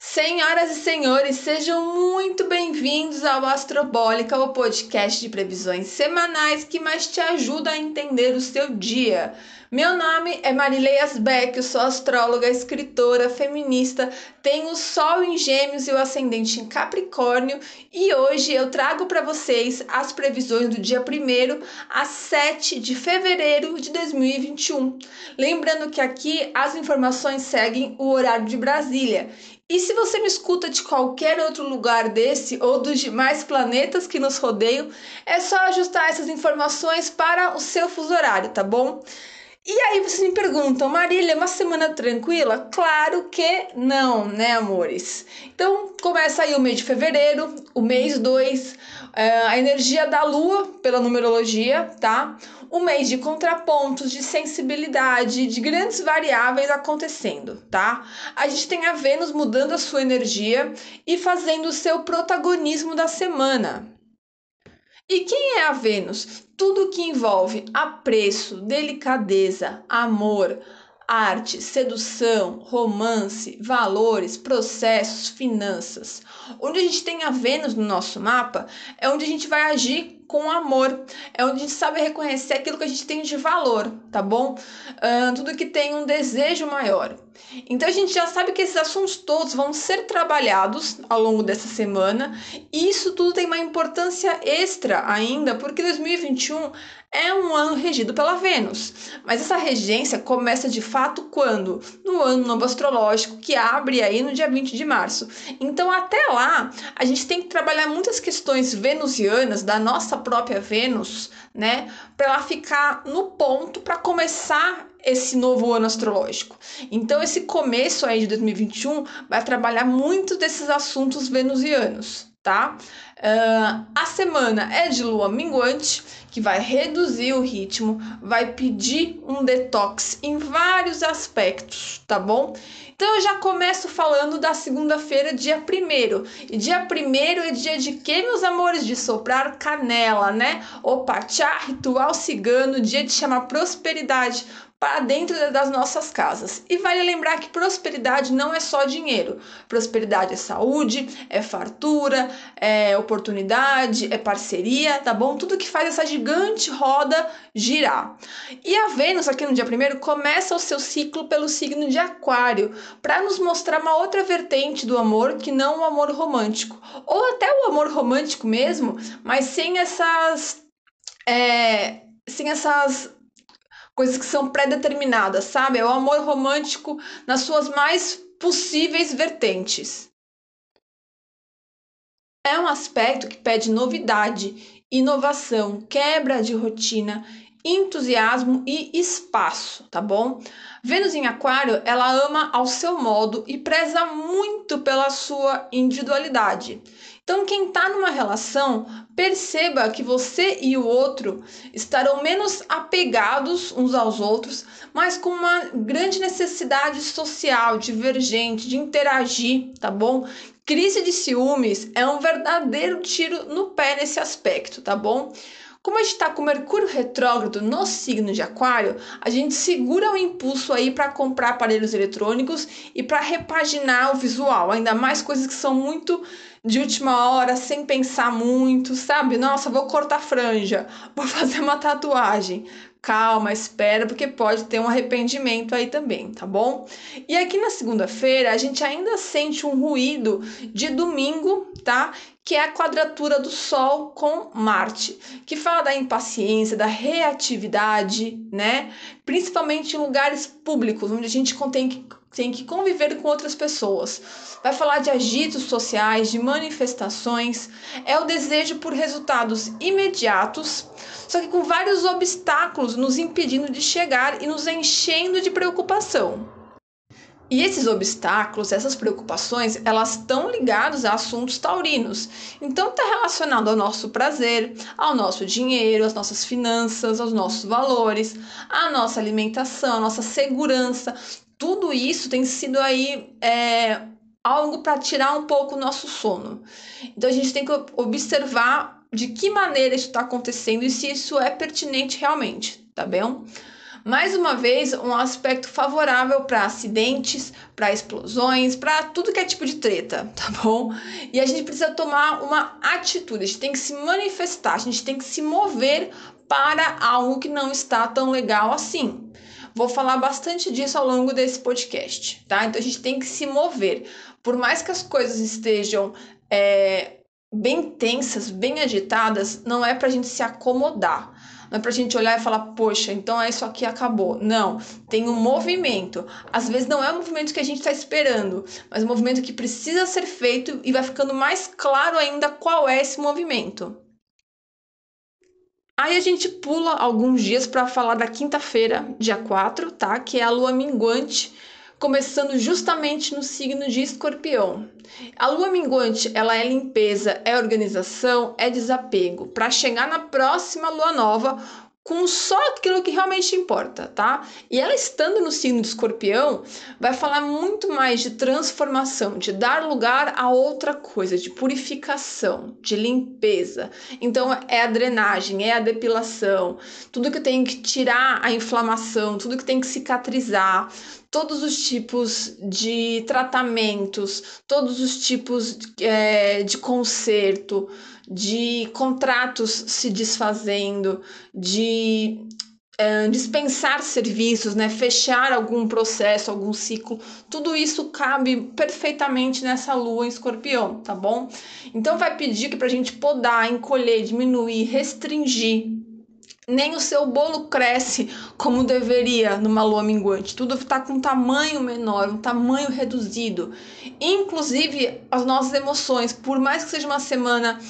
Senhoras e senhores, sejam muito bem-vindos ao Astrobólica, o podcast de previsões semanais que mais te ajuda a entender o seu dia. Meu nome é Marilei Asbeck, eu sou astróloga, escritora, feminista, tenho o Sol em Gêmeos e o Ascendente em Capricórnio e hoje eu trago para vocês as previsões do dia 1 a 7 de fevereiro de 2021. Lembrando que aqui as informações seguem o horário de Brasília e se você me escuta de qualquer outro lugar desse ou dos demais planetas que nos rodeiam, é só ajustar essas informações para o seu fuso horário, tá bom? E aí vocês me perguntam, Marília, é uma semana tranquila? Claro que não, né, amores? Então começa aí o mês de fevereiro, o mês 2, é, a energia da lua pela numerologia, tá? Um mês de contrapontos, de sensibilidade, de grandes variáveis acontecendo, tá? A gente tem a Vênus mudando a sua energia e fazendo o seu protagonismo da semana. E quem é a Vênus? Tudo que envolve apreço, delicadeza, amor, arte, sedução, romance, valores, processos, finanças. Onde a gente tem a Vênus no nosso mapa é onde a gente vai agir com amor. É onde a gente sabe reconhecer aquilo que a gente tem de valor, tá bom? Uh, tudo que tem um desejo maior. Então a gente já sabe que esses assuntos todos vão ser trabalhados ao longo dessa semana, e isso tudo tem uma importância extra ainda, porque 2021 é um ano regido pela Vênus. Mas essa regência começa de fato quando? No ano novo astrológico, que abre aí no dia 20 de março. Então, até lá, a gente tem que trabalhar muitas questões venusianas da nossa própria Vênus, né, para ela ficar no ponto para começar esse novo ano astrológico. Então, esse começo aí de 2021 vai trabalhar muito desses assuntos venusianos, tá? Uh, a semana é de lua minguante, que vai reduzir o ritmo, vai pedir um detox em vários aspectos, tá bom? Então eu já começo falando da segunda-feira, dia 1 E dia 1 é dia de quê, meus amores? De soprar canela, né? Opa, tchá, ritual cigano, dia de chamar prosperidade para dentro das nossas casas. E vale lembrar que prosperidade não é só dinheiro. Prosperidade é saúde, é fartura, é oportunidade, é parceria, tá bom? Tudo que faz essa gigante roda girar. E a Vênus, aqui no dia primeiro, começa o seu ciclo pelo signo de Aquário, para nos mostrar uma outra vertente do amor que não o amor romântico. Ou até o amor romântico mesmo, mas sem essas. É, sem essas coisas que são pré-determinadas, sabe? É o amor romântico nas suas mais possíveis vertentes. É um aspecto que pede novidade, inovação, quebra de rotina, entusiasmo e espaço, tá bom? Vênus em Aquário, ela ama ao seu modo e preza muito pela sua individualidade. Então, quem está numa relação, perceba que você e o outro estarão menos apegados uns aos outros, mas com uma grande necessidade social, divergente, de interagir, tá bom? Crise de ciúmes é um verdadeiro tiro no pé nesse aspecto, tá bom? Como a gente está com Mercúrio retrógrado no signo de Aquário, a gente segura o impulso aí para comprar aparelhos eletrônicos e para repaginar o visual, ainda mais coisas que são muito de última hora, sem pensar muito, sabe? Nossa, vou cortar franja, vou fazer uma tatuagem. Calma, espera, porque pode ter um arrependimento aí também, tá bom? E aqui na segunda-feira, a gente ainda sente um ruído de domingo, tá? Que é a quadratura do Sol com Marte, que fala da impaciência, da reatividade, né? Principalmente em lugares públicos, onde a gente tem que, tem que conviver com outras pessoas. Vai falar de agitos sociais, de manifestações, é o desejo por resultados imediatos, só que com vários obstáculos nos impedindo de chegar e nos enchendo de preocupação. E esses obstáculos, essas preocupações, elas estão ligadas a assuntos taurinos. Então está relacionado ao nosso prazer, ao nosso dinheiro, às nossas finanças, aos nossos valores, à nossa alimentação, à nossa segurança. Tudo isso tem sido aí é, algo para tirar um pouco o nosso sono. Então a gente tem que observar de que maneira isso está acontecendo e se isso é pertinente realmente, tá bem? Mais uma vez, um aspecto favorável para acidentes, para explosões, para tudo que é tipo de treta, tá bom? E a gente precisa tomar uma atitude, a gente tem que se manifestar, a gente tem que se mover para algo que não está tão legal assim. Vou falar bastante disso ao longo desse podcast, tá? Então a gente tem que se mover. Por mais que as coisas estejam é, bem tensas, bem agitadas, não é para a gente se acomodar. Não é para a gente olhar e falar, poxa, então é isso aqui acabou. Não, tem um movimento. Às vezes não é o movimento que a gente está esperando, mas um movimento que precisa ser feito e vai ficando mais claro ainda qual é esse movimento. Aí a gente pula alguns dias para falar da quinta-feira, dia 4, tá? Que é a lua minguante começando justamente no signo de Escorpião. A lua minguante, ela é limpeza, é organização, é desapego, para chegar na próxima lua nova com só aquilo que realmente importa, tá? E ela estando no signo de escorpião, vai falar muito mais de transformação, de dar lugar a outra coisa, de purificação, de limpeza. Então é a drenagem, é a depilação, tudo que tem que tirar a inflamação, tudo que tem que cicatrizar, todos os tipos de tratamentos, todos os tipos é, de conserto, de contratos se desfazendo, de é, dispensar serviços, né, fechar algum processo, algum ciclo, tudo isso cabe perfeitamente nessa lua em escorpião, tá bom? Então vai pedir que para a gente podar, encolher, diminuir, restringir nem o seu bolo cresce como deveria numa lua minguante. Tudo está com um tamanho menor, um tamanho reduzido. Inclusive as nossas emoções, por mais que seja uma semana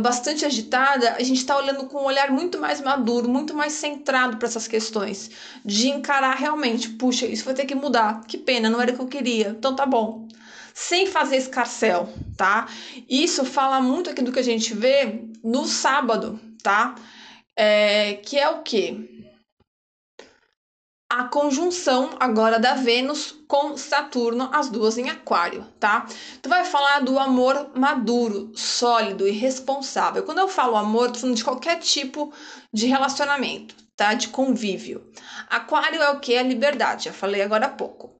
bastante agitada, a gente está olhando com um olhar muito mais maduro, muito mais centrado para essas questões, de encarar realmente, puxa, isso vai ter que mudar. Que pena, não era o que eu queria. Então tá bom sem fazer escarcel, tá? Isso fala muito aqui do que a gente vê no sábado, tá? é, que é o que? A conjunção agora da Vênus com Saturno, as duas em Aquário, tá? Tu vai falar do amor maduro, sólido e responsável. Quando eu falo amor, tô falando de qualquer tipo de relacionamento, tá? De convívio. Aquário é o que? A liberdade, já falei agora há pouco.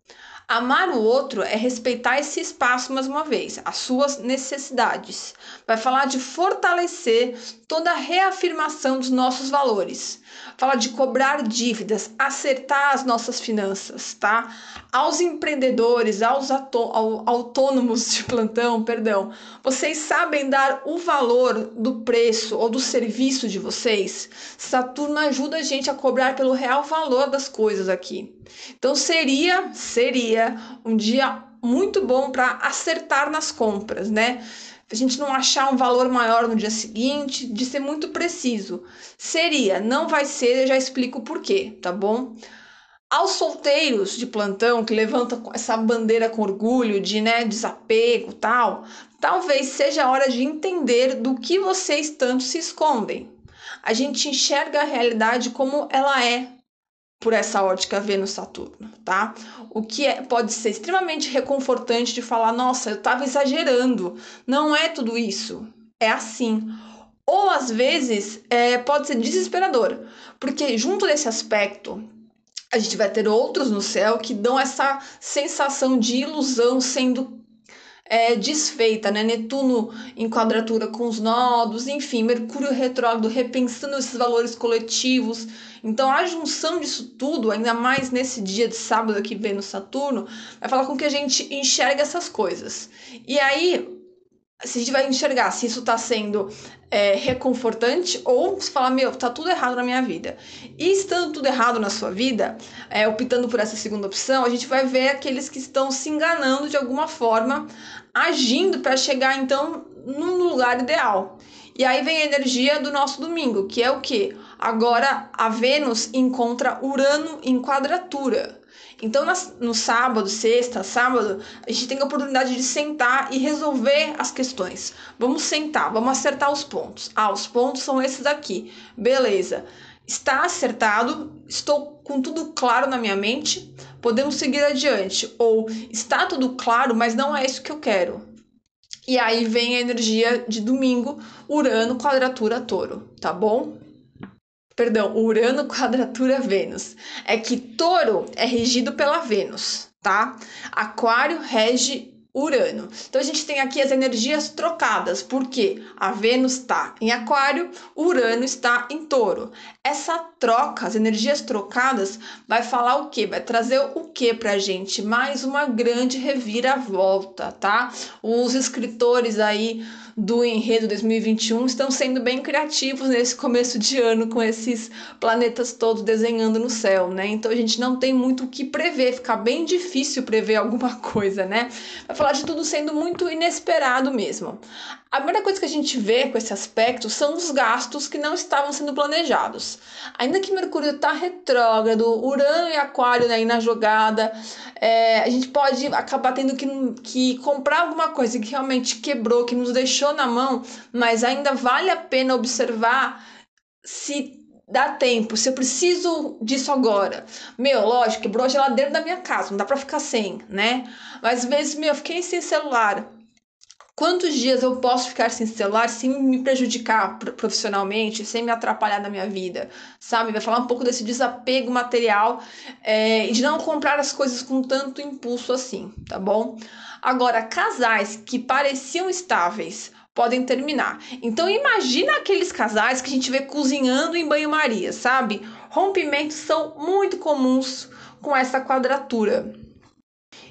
Amar o outro é respeitar esse espaço mais uma vez, as suas necessidades. Vai falar de fortalecer toda a reafirmação dos nossos valores. Fala de cobrar dívidas, acertar as nossas finanças, tá? Aos empreendedores, aos autônomos de plantão, perdão, vocês sabem dar o valor do preço ou do serviço de vocês? Saturno ajuda a gente a cobrar pelo real valor das coisas aqui. Então seria, seria um dia muito bom para acertar nas compras, né? a gente não achar um valor maior no dia seguinte, de ser muito preciso. Seria, não vai ser, eu já explico o porquê, tá bom? Aos solteiros de plantão que levantam essa bandeira com orgulho de né, desapego tal, talvez seja a hora de entender do que vocês tanto se escondem. A gente enxerga a realidade como ela é, por essa ótica Vênus-Saturno, tá? O que é, pode ser extremamente reconfortante de falar, nossa, eu estava exagerando. Não é tudo isso. É assim. Ou às vezes é, pode ser desesperador, porque junto desse aspecto a gente vai ter outros no céu que dão essa sensação de ilusão sendo é, desfeita, né? Netuno em quadratura com os nodos, enfim, Mercúrio retrógrado repensando esses valores coletivos. Então, a junção disso tudo, ainda mais nesse dia de sábado que vem no Saturno, vai falar com que a gente enxerga essas coisas. E aí, se a gente vai enxergar se isso está sendo é, reconfortante ou se falar, meu, tá tudo errado na minha vida. E estando tudo errado na sua vida, é, optando por essa segunda opção, a gente vai ver aqueles que estão se enganando de alguma forma, agindo para chegar então num lugar ideal. E aí vem a energia do nosso domingo, que é o que? Agora a Vênus encontra Urano em quadratura. Então, no sábado, sexta, sábado, a gente tem a oportunidade de sentar e resolver as questões. Vamos sentar, vamos acertar os pontos. Ah, os pontos são esses aqui. Beleza. Está acertado, estou com tudo claro na minha mente, podemos seguir adiante. Ou está tudo claro, mas não é isso que eu quero. E aí vem a energia de domingo, Urano, quadratura touro, tá bom? Perdão, Urano quadratura Vênus. É que Touro é regido pela Vênus, tá? Aquário rege Urano. Então a gente tem aqui as energias trocadas, porque a Vênus está em Aquário, Urano está em Touro. Essa troca, as energias trocadas, vai falar o que? Vai trazer o que pra gente? Mais uma grande reviravolta, tá? Os escritores aí do Enredo 2021 estão sendo bem criativos nesse começo de ano com esses planetas todos desenhando no céu, né? Então a gente não tem muito o que prever, fica bem difícil prever alguma coisa, né? Vai falar de tudo sendo muito inesperado mesmo. A primeira coisa que a gente vê com esse aspecto são os gastos que não estavam sendo planejados. Ainda que Mercúrio está retrógrado, Urano e Aquário né, aí na jogada, é, a gente pode acabar tendo que, que comprar alguma coisa que realmente quebrou, que nos deixou na mão, mas ainda vale a pena observar se dá tempo, se eu preciso disso agora. Meu, lógico, quebrou a geladeira da minha casa, não dá para ficar sem, né? Mas às vezes, meu, eu fiquei sem celular Quantos dias eu posso ficar sem celular sem me prejudicar profissionalmente, sem me atrapalhar na minha vida, sabe? Vai falar um pouco desse desapego material é, e de não comprar as coisas com tanto impulso assim, tá bom? Agora, casais que pareciam estáveis podem terminar. Então, imagina aqueles casais que a gente vê cozinhando em banho-maria, sabe? Rompimentos são muito comuns com essa quadratura.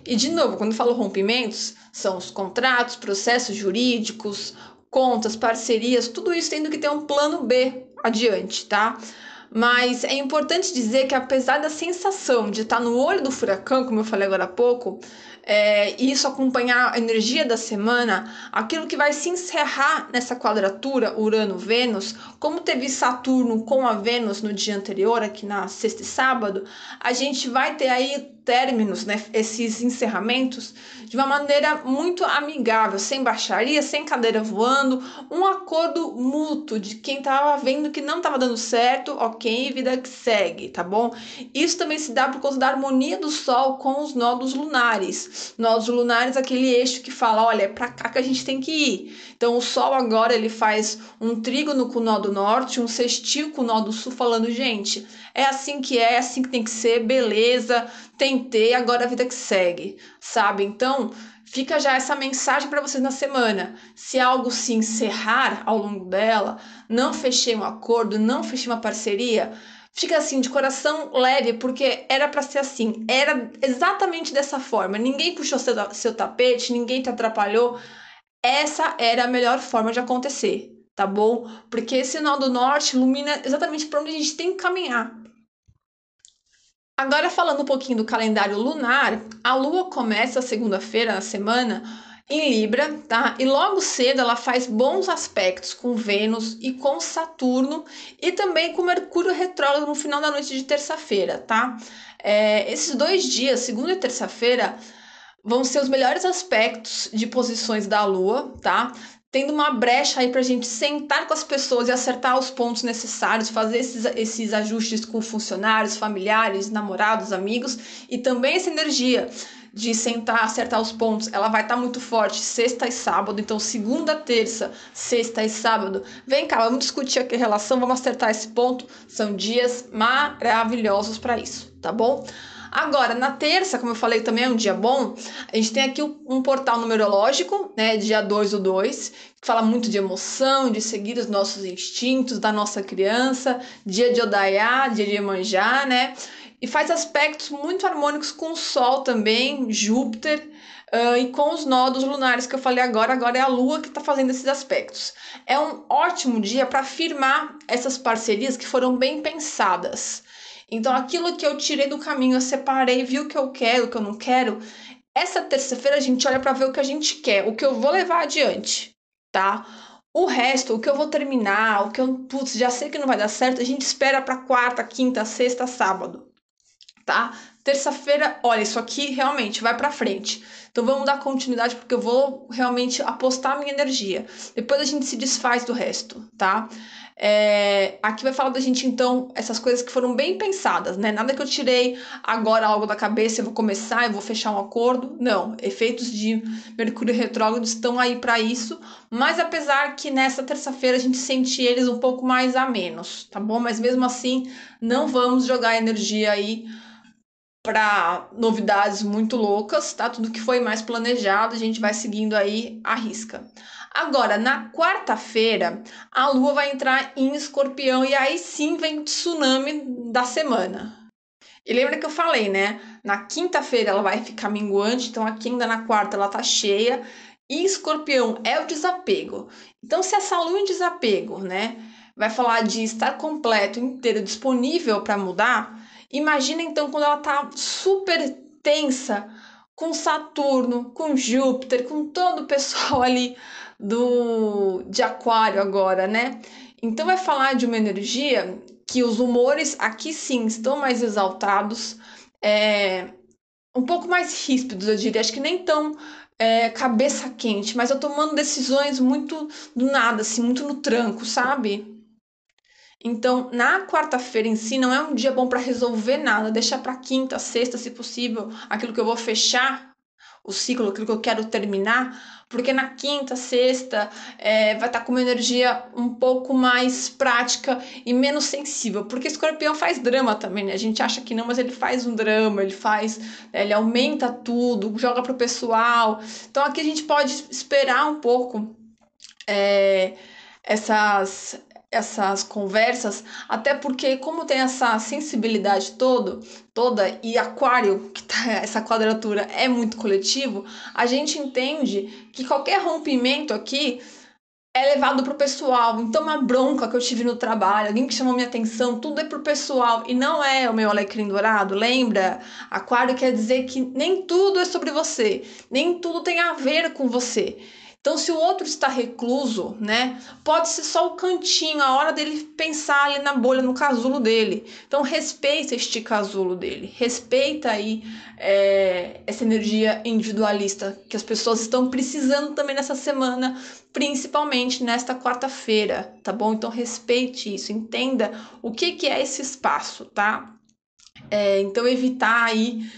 E de novo, quando falo rompimentos, são os contratos, processos jurídicos, contas, parcerias, tudo isso tendo que ter um plano B adiante, tá? Mas é importante dizer que apesar da sensação de estar no olho do furacão, como eu falei agora há pouco, é, isso acompanhar a energia da semana, aquilo que vai se encerrar nessa quadratura Urano-Vênus, como teve Saturno com a Vênus no dia anterior, aqui na sexta e sábado, a gente vai ter aí términos, né, esses encerramentos, de uma maneira muito amigável, sem baixaria, sem cadeira voando, um acordo mútuo de quem estava vendo que não estava dando certo, ok, vida que segue, tá bom? Isso também se dá por causa da harmonia do Sol com os nodos lunares. Nodos lunares, aquele eixo que fala, olha, é para cá que a gente tem que ir. Então o Sol agora ele faz um trígono com o nó do norte, um sextil com o nó do sul, falando, gente, é assim que é, é assim que tem que ser, beleza, agora a vida que segue, sabe? Então, fica já essa mensagem para vocês na semana. Se algo se encerrar ao longo dela, não fechei um acordo, não fechei uma parceria, fica assim de coração leve, porque era para ser assim, era exatamente dessa forma. Ninguém puxou seu, seu tapete, ninguém te atrapalhou. Essa era a melhor forma de acontecer, tá bom? Porque esse nó do norte ilumina exatamente para onde a gente tem que caminhar. Agora falando um pouquinho do calendário lunar, a lua começa segunda-feira na semana em Libra, tá? E logo cedo ela faz bons aspectos com Vênus e com Saturno e também com Mercúrio retrógrado no final da noite de terça-feira, tá? É, esses dois dias, segunda e terça-feira, vão ser os melhores aspectos de posições da Lua, tá? Tendo uma brecha aí para a gente sentar com as pessoas e acertar os pontos necessários, fazer esses, esses ajustes com funcionários, familiares, namorados, amigos e também essa energia de sentar, acertar os pontos, ela vai estar tá muito forte sexta e sábado, então segunda, terça, sexta e sábado. Vem cá, vamos discutir aqui a relação, vamos acertar esse ponto. São dias maravilhosos para isso, tá bom? Agora, na terça, como eu falei, também é um dia bom. A gente tem aqui um portal numerológico, né, dia 2 do 2, que fala muito de emoção, de seguir os nossos instintos da nossa criança, dia de Odaiá, dia de Iemanjá, né? E faz aspectos muito harmônicos com o Sol também, Júpiter, Uh, e com os nodos lunares que eu falei agora, agora é a Lua que está fazendo esses aspectos. É um ótimo dia para firmar essas parcerias que foram bem pensadas. Então, aquilo que eu tirei do caminho, eu separei, vi o que eu quero, o que eu não quero. Essa terça-feira a gente olha para ver o que a gente quer, o que eu vou levar adiante, tá? O resto, o que eu vou terminar, o que eu, putz, já sei que não vai dar certo, a gente espera para quarta, quinta, sexta, sábado, tá? Terça-feira, olha, isso aqui realmente vai para frente. Então vamos dar continuidade porque eu vou realmente apostar minha energia. Depois a gente se desfaz do resto, tá? É, aqui vai falar da gente, então, essas coisas que foram bem pensadas, né? Nada que eu tirei agora algo da cabeça, eu vou começar, eu vou fechar um acordo. Não, efeitos de Mercúrio retrógrado estão aí para isso, mas apesar que nessa terça-feira a gente sente eles um pouco mais a menos, tá bom? Mas mesmo assim, não vamos jogar energia aí para novidades muito loucas, tá? Tudo que foi mais planejado, a gente vai seguindo aí a risca. Agora, na quarta-feira, a lua vai entrar em escorpião e aí sim vem o tsunami da semana. E lembra que eu falei, né? Na quinta-feira ela vai ficar minguante, então aqui ainda na quarta ela tá cheia. E escorpião é o desapego. Então, se essa lua em desapego, né, vai falar de estar completo, inteiro, disponível para mudar, Imagina então quando ela tá super tensa com Saturno, com Júpiter, com todo o pessoal ali do de Aquário agora, né? Então vai falar de uma energia que os humores aqui sim estão mais exaltados, é, um pouco mais ríspidos, eu diria, acho que nem tão é, cabeça quente, mas eu tomando decisões muito do nada, assim, muito no tranco, sabe? Então, na quarta-feira em si, não é um dia bom para resolver nada, deixar para quinta, sexta, se possível, aquilo que eu vou fechar o ciclo, aquilo que eu quero terminar, porque na quinta, sexta, é, vai estar tá com uma energia um pouco mais prática e menos sensível, porque escorpião faz drama também, né? A gente acha que não, mas ele faz um drama, ele faz, ele aumenta tudo, joga pro pessoal. Então aqui a gente pode esperar um pouco. É, essas essas conversas, até porque como tem essa sensibilidade todo, toda e aquário, que tá essa quadratura é muito coletivo, a gente entende que qualquer rompimento aqui é levado pro pessoal. Então uma bronca que eu tive no trabalho, alguém que chamou minha atenção, tudo é pro pessoal e não é o meu alecrim dourado, lembra? Aquário quer dizer que nem tudo é sobre você, nem tudo tem a ver com você. Então, se o outro está recluso, né, pode ser só o cantinho, a hora dele pensar ali na bolha, no casulo dele. Então, respeita este casulo dele, respeita aí é, essa energia individualista que as pessoas estão precisando também nessa semana, principalmente nesta quarta-feira, tá bom? Então, respeite isso, entenda o que, que é esse espaço, tá? É, então, evitar aí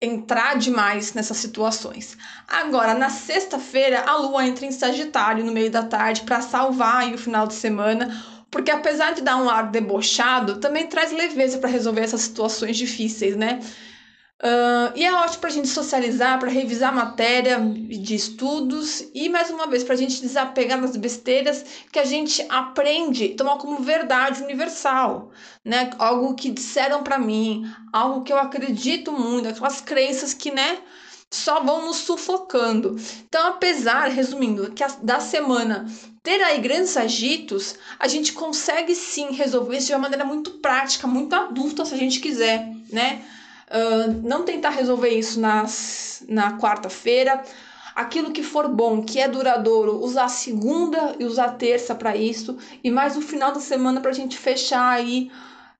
entrar demais nessas situações. Agora, na sexta-feira, a lua entra em Sagitário no meio da tarde para salvar aí o final de semana, porque apesar de dar um ar debochado, também traz leveza para resolver essas situações difíceis, né? Uh, e é ótimo para a gente socializar, para revisar matéria de estudos e, mais uma vez, para a gente desapegar das besteiras que a gente aprende, tomar como verdade universal, né? Algo que disseram para mim, algo que eu acredito muito, aquelas crenças que, né, só vão nos sufocando. Então, apesar, resumindo, que a, da semana ter aí grandes agitos, a gente consegue sim resolver isso de uma maneira muito prática, muito adulta, se a gente quiser, né? Não tentar resolver isso nas, na quarta-feira. Aquilo que for bom, que é duradouro, usar a segunda e usar a terça para isso. E mais o final da semana para a gente fechar aí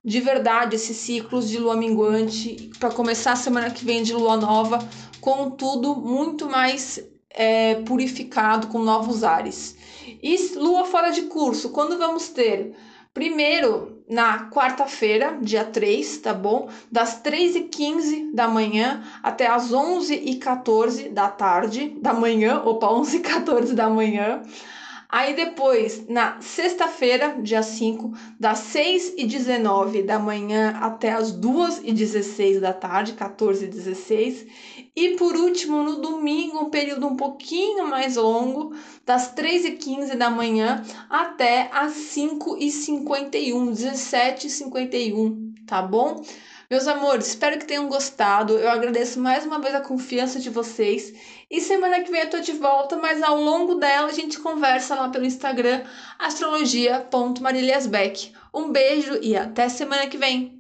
de verdade esses ciclos de lua minguante. Para começar a semana que vem de lua nova, com tudo muito mais é, purificado, com novos ares. E lua fora de curso, quando vamos ter? Primeiro, na quarta-feira, dia 3, tá bom? Das 3h15 da manhã até as 11h14 da tarde, da manhã, opa, 11h14 da manhã. Aí depois, na sexta-feira, dia 5, das 6 e 19 da manhã até as 2 e 16 da tarde, 14 e 16. E por último, no domingo, um período um pouquinho mais longo, das 3 e 15 da manhã até as 5 e 51, 17 e 51, tá bom? Meus amores, espero que tenham gostado. Eu agradeço mais uma vez a confiança de vocês. E semana que vem eu tô de volta, mas ao longo dela a gente conversa lá pelo Instagram astrologia.marilhasbeck. Um beijo e até semana que vem.